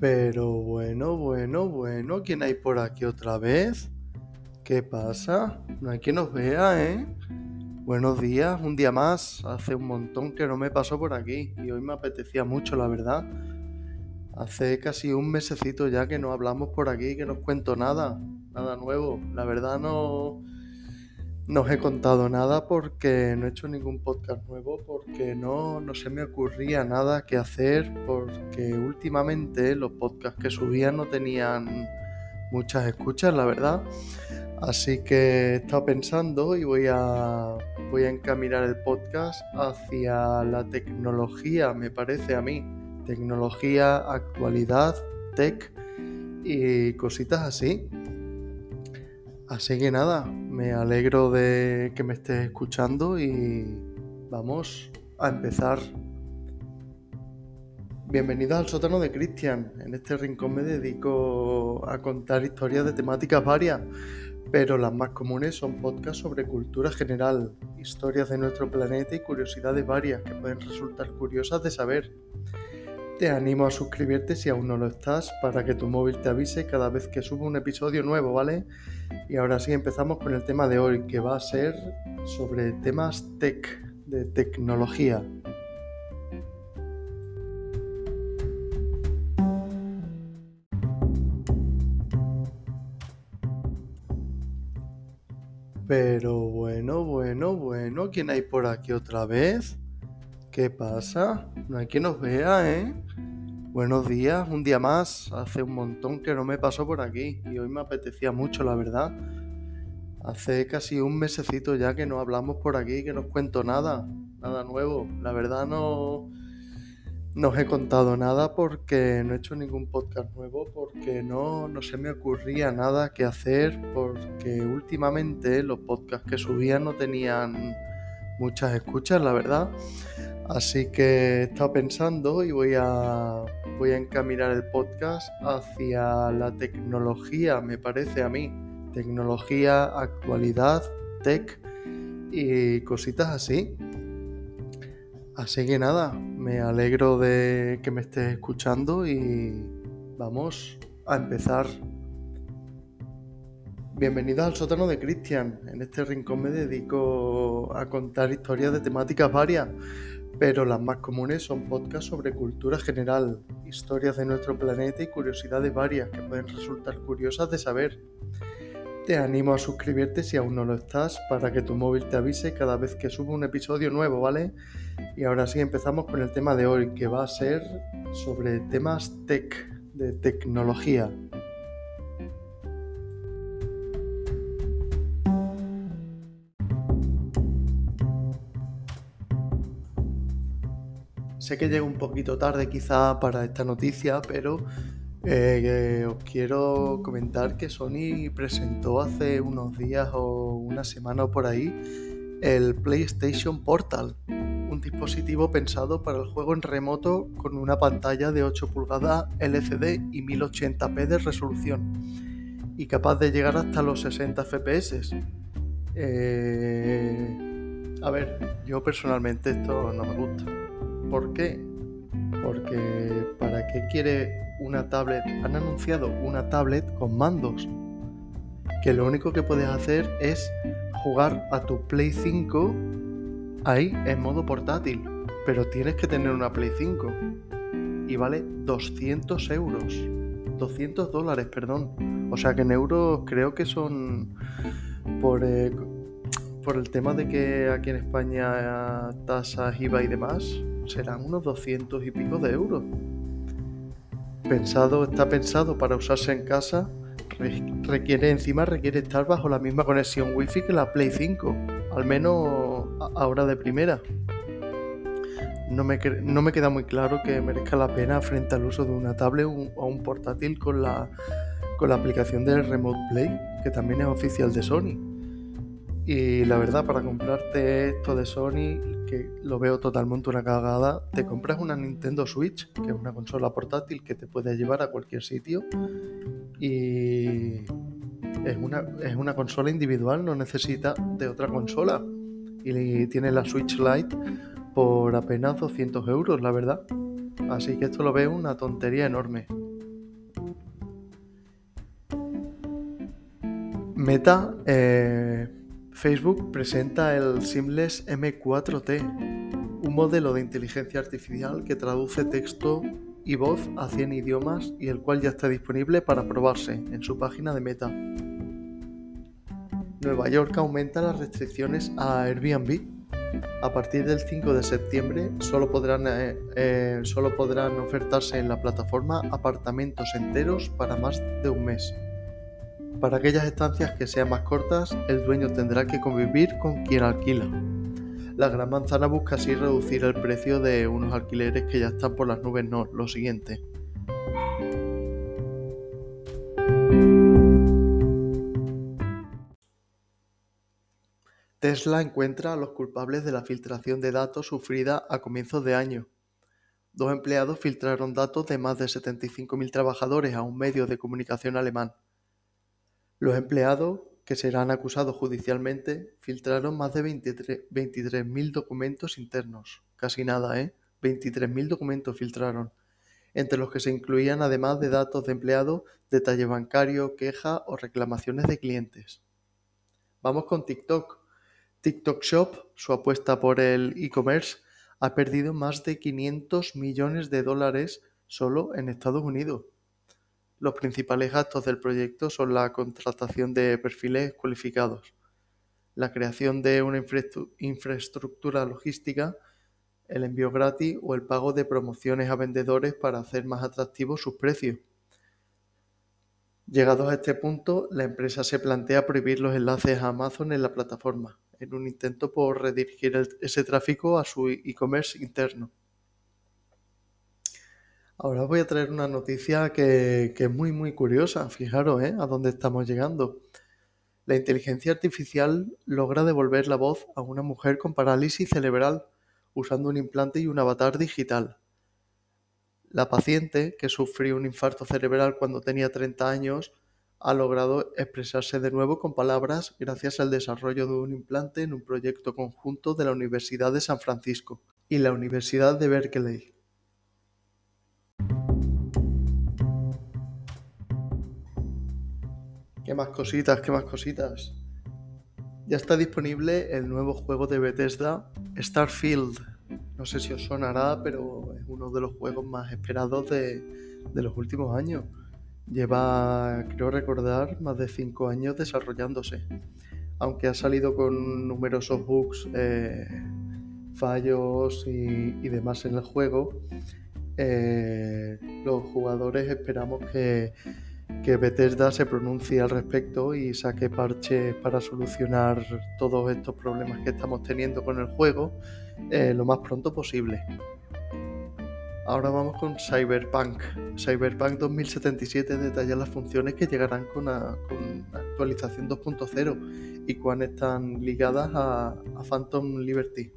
Pero bueno, bueno, bueno, ¿quién hay por aquí otra vez? ¿Qué pasa? No hay quien nos vea, ¿eh? Buenos días, un día más. Hace un montón que no me paso por aquí y hoy me apetecía mucho, la verdad. Hace casi un mesecito ya que no hablamos por aquí, que no os cuento nada, nada nuevo. La verdad no, no os he contado nada porque no he hecho ningún podcast nuevo, porque no, no se me ocurría nada que hacer, porque últimamente los podcasts que subía no tenían muchas escuchas, la verdad. Así que he estado pensando y voy a, voy a encaminar el podcast hacia la tecnología, me parece a mí. Tecnología, actualidad, tech y cositas así. Así que nada, me alegro de que me estés escuchando y vamos a empezar. Bienvenidos al sótano de Cristian. En este rincón me dedico a contar historias de temáticas varias, pero las más comunes son podcasts sobre cultura general, historias de nuestro planeta y curiosidades varias que pueden resultar curiosas de saber. Te animo a suscribirte si aún no lo estás para que tu móvil te avise cada vez que subo un episodio nuevo, ¿vale? Y ahora sí empezamos con el tema de hoy, que va a ser sobre temas tech, de tecnología. Pero bueno, bueno, bueno, ¿quién hay por aquí otra vez? ¿Qué pasa? No hay quien nos vea, ¿eh? Buenos días, un día más. Hace un montón que no me paso por aquí y hoy me apetecía mucho, la verdad. Hace casi un mesecito ya que no hablamos por aquí, que no os cuento nada, nada nuevo. La verdad no, no os he contado nada porque no he hecho ningún podcast nuevo, porque no, no se me ocurría nada que hacer, porque últimamente los podcasts que subía no tenían muchas escuchas, la verdad. Así que he estado pensando y voy a, voy a encaminar el podcast hacia la tecnología, me parece a mí. Tecnología, actualidad, tech y cositas así. Así que nada, me alegro de que me estés escuchando y vamos a empezar. Bienvenidos al sótano de Cristian. En este rincón me dedico a contar historias de temáticas varias, pero las más comunes son podcasts sobre cultura general, historias de nuestro planeta y curiosidades varias que pueden resultar curiosas de saber. Te animo a suscribirte si aún no lo estás para que tu móvil te avise cada vez que subo un episodio nuevo, ¿vale? Y ahora sí empezamos con el tema de hoy, que va a ser sobre temas tech, de tecnología. Sé que llego un poquito tarde quizá para esta noticia, pero eh, os quiero comentar que Sony presentó hace unos días o una semana o por ahí el PlayStation Portal, un dispositivo pensado para el juego en remoto con una pantalla de 8 pulgadas LCD y 1080p de resolución y capaz de llegar hasta los 60 FPS. Eh, a ver, yo personalmente esto no me gusta. ¿Por qué? Porque ¿para qué quiere una tablet? Han anunciado una tablet con mandos. Que lo único que puedes hacer es jugar a tu Play 5 ahí en modo portátil. Pero tienes que tener una Play 5. Y vale 200 euros. 200 dólares, perdón. O sea que en euros creo que son por, eh, por el tema de que aquí en España tasas IVA y demás, serán unos 200 y pico de euros. Pensado, está pensado para usarse en casa, requiere encima requiere estar bajo la misma conexión wifi que la Play 5, al menos ahora de primera. No me, queda muy claro que merezca la pena frente al uso de una tablet o un portátil con la, con la aplicación de Remote Play, que también es oficial de Sony. Y la verdad, para comprarte esto de Sony, que lo veo totalmente una cagada, te compras una Nintendo Switch, que es una consola portátil que te puedes llevar a cualquier sitio. Y es una, es una consola individual, no necesita de otra consola. Y tiene la Switch Lite por apenas 200 euros, la verdad. Así que esto lo veo una tontería enorme. Meta, eh, Facebook presenta el Seamless M4T, un modelo de inteligencia artificial que traduce texto y voz a 100 idiomas y el cual ya está disponible para probarse en su página de Meta. Nueva York aumenta las restricciones a Airbnb. A partir del 5 de septiembre solo podrán, eh, eh, solo podrán ofertarse en la plataforma apartamentos enteros para más de un mes. Para aquellas estancias que sean más cortas, el dueño tendrá que convivir con quien alquila. La Gran Manzana busca así reducir el precio de unos alquileres que ya están por las nubes. No, lo siguiente. Tesla encuentra a los culpables de la filtración de datos sufrida a comienzos de año. Dos empleados filtraron datos de más de 75.000 trabajadores a un medio de comunicación alemán. Los empleados, que serán acusados judicialmente, filtraron más de 23.000 documentos internos. Casi nada, ¿eh? 23.000 documentos filtraron, entre los que se incluían además de datos de empleados, detalle bancario, queja o reclamaciones de clientes. Vamos con TikTok. TikTok Shop, su apuesta por el e-commerce, ha perdido más de 500 millones de dólares solo en Estados Unidos. Los principales gastos del proyecto son la contratación de perfiles cualificados, la creación de una infraestructura logística, el envío gratis o el pago de promociones a vendedores para hacer más atractivos sus precios. Llegados a este punto, la empresa se plantea prohibir los enlaces a Amazon en la plataforma, en un intento por redirigir ese tráfico a su e-commerce interno. Ahora voy a traer una noticia que, es muy muy curiosa. Fijaros ¿eh? a dónde estamos llegando. La inteligencia artificial logra devolver la voz a una mujer con parálisis cerebral usando un implante y un avatar digital. La paciente, que sufrió un infarto cerebral cuando tenía 30 años, ha logrado expresarse de nuevo con palabras gracias al desarrollo de un implante en un proyecto conjunto de la Universidad de San Francisco y la Universidad de Berkeley. ¿Qué más cositas? ¿Qué más cositas? Ya está disponible el nuevo juego de Bethesda, Starfield. No sé si os sonará, pero es uno de los juegos más esperados de, los últimos años. Lleva, creo recordar, más de 5 años desarrollándose. Aunque ha salido con numerosos bugs, eh, fallos y, demás en el juego, eh, los jugadores esperamos que que Bethesda se pronuncie al respecto y saque parches para solucionar todos estos problemas que estamos teniendo con el juego eh, lo más pronto posible. Ahora vamos con Cyberpunk. Cyberpunk 2077 detalla las funciones que llegarán con, actualización 2.0 y cuáles están ligadas a, Phantom Liberty.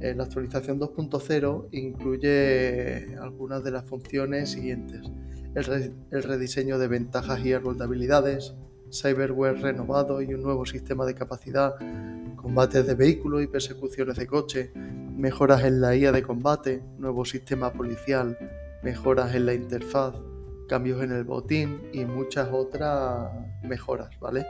Eh, la actualización 2.0 incluye algunas de las funciones siguientes el, rediseño de ventajas y árbol de habilidades, cyberware renovado y un nuevo sistema de capacidad, combates de vehículos y persecuciones de coche, mejoras en la IA de combate, nuevo sistema policial, mejoras en la interfaz, cambios en el botín y muchas otras mejoras, ¿vale?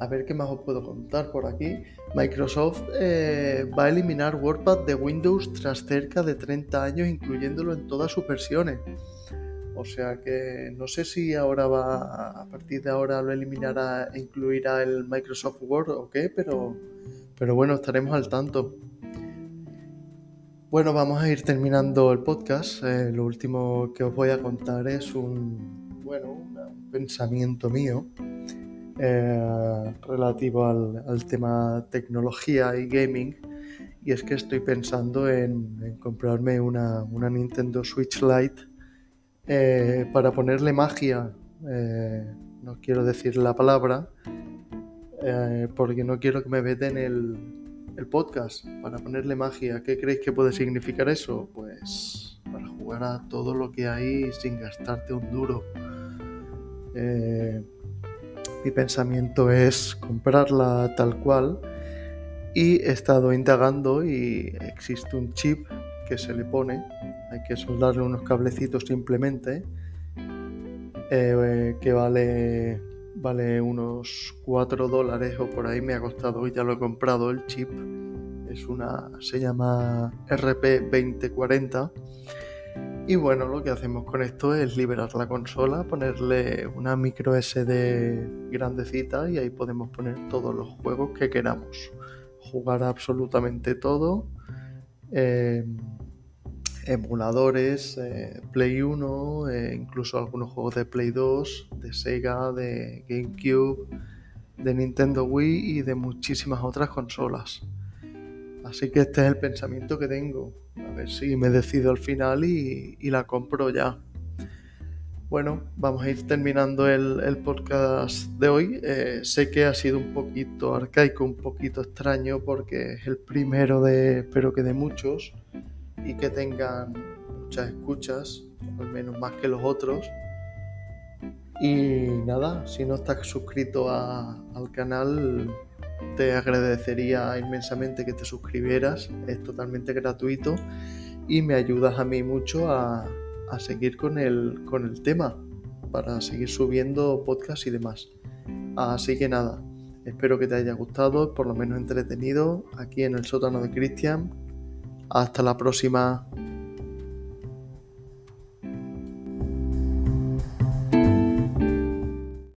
A ver qué más os puedo contar por aquí. Microsoft eh, va a eliminar WordPad de Windows tras cerca de 30 años, incluyéndolo en todas sus versiones. O sea que no sé si ahora va, a partir de ahora lo eliminará e incluirá el Microsoft Word o qué, pero, pero bueno, estaremos al tanto. Bueno, vamos a ir terminando el podcast. Eh, lo último que os voy a contar es un, bueno, un pensamiento mío eh, relativo al, tema tecnología y gaming. Y es que estoy pensando en, comprarme una, Nintendo Switch Lite eh, para ponerle magia. Eh, no quiero decir la palabra porque no quiero que me veten el, el podcast. Para ponerle magia, ¿qué creéis que puede significar eso? Pues para jugar a todo lo que hay sin gastarte un duro. Eh, mi pensamiento es comprarla tal cual y he estado indagando y existe un chip que se le pone, hay que soldarle unos cablecitos simplemente, eh, que vale vale unos 4 dólares o por ahí me ha costado, ya lo he comprado el chip. Es una, se llama RP2040. Y bueno, lo que hacemos con esto es liberar la consola, ponerle una micro SD grandecita y ahí podemos poner todos los juegos que queramos. Jugar absolutamente todo. Eh, emuladores, eh, Play 1, eh, incluso algunos juegos de Play 2, de Sega, de GameCube, de Nintendo Wii y de muchísimas otras consolas. Así que este es el pensamiento que tengo. A ver si me decido al final y, la compro ya. Bueno, vamos a ir terminando el, podcast de hoy. Eh, sé que ha sido un poquito arcaico, un poquito extraño porque es el primero de, espero que de muchos y que tengan muchas escuchas, al menos más que los otros. Y nada, si no estás suscrito al canal, te agradecería inmensamente que te suscribieras, es totalmente gratuito y me ayudas a mí mucho a, seguir con el, con el tema, para seguir subiendo podcasts y demás. Así que nada, espero que te haya gustado, por lo menos entretenido, aquí en el sótano de Cristian, hasta la próxima.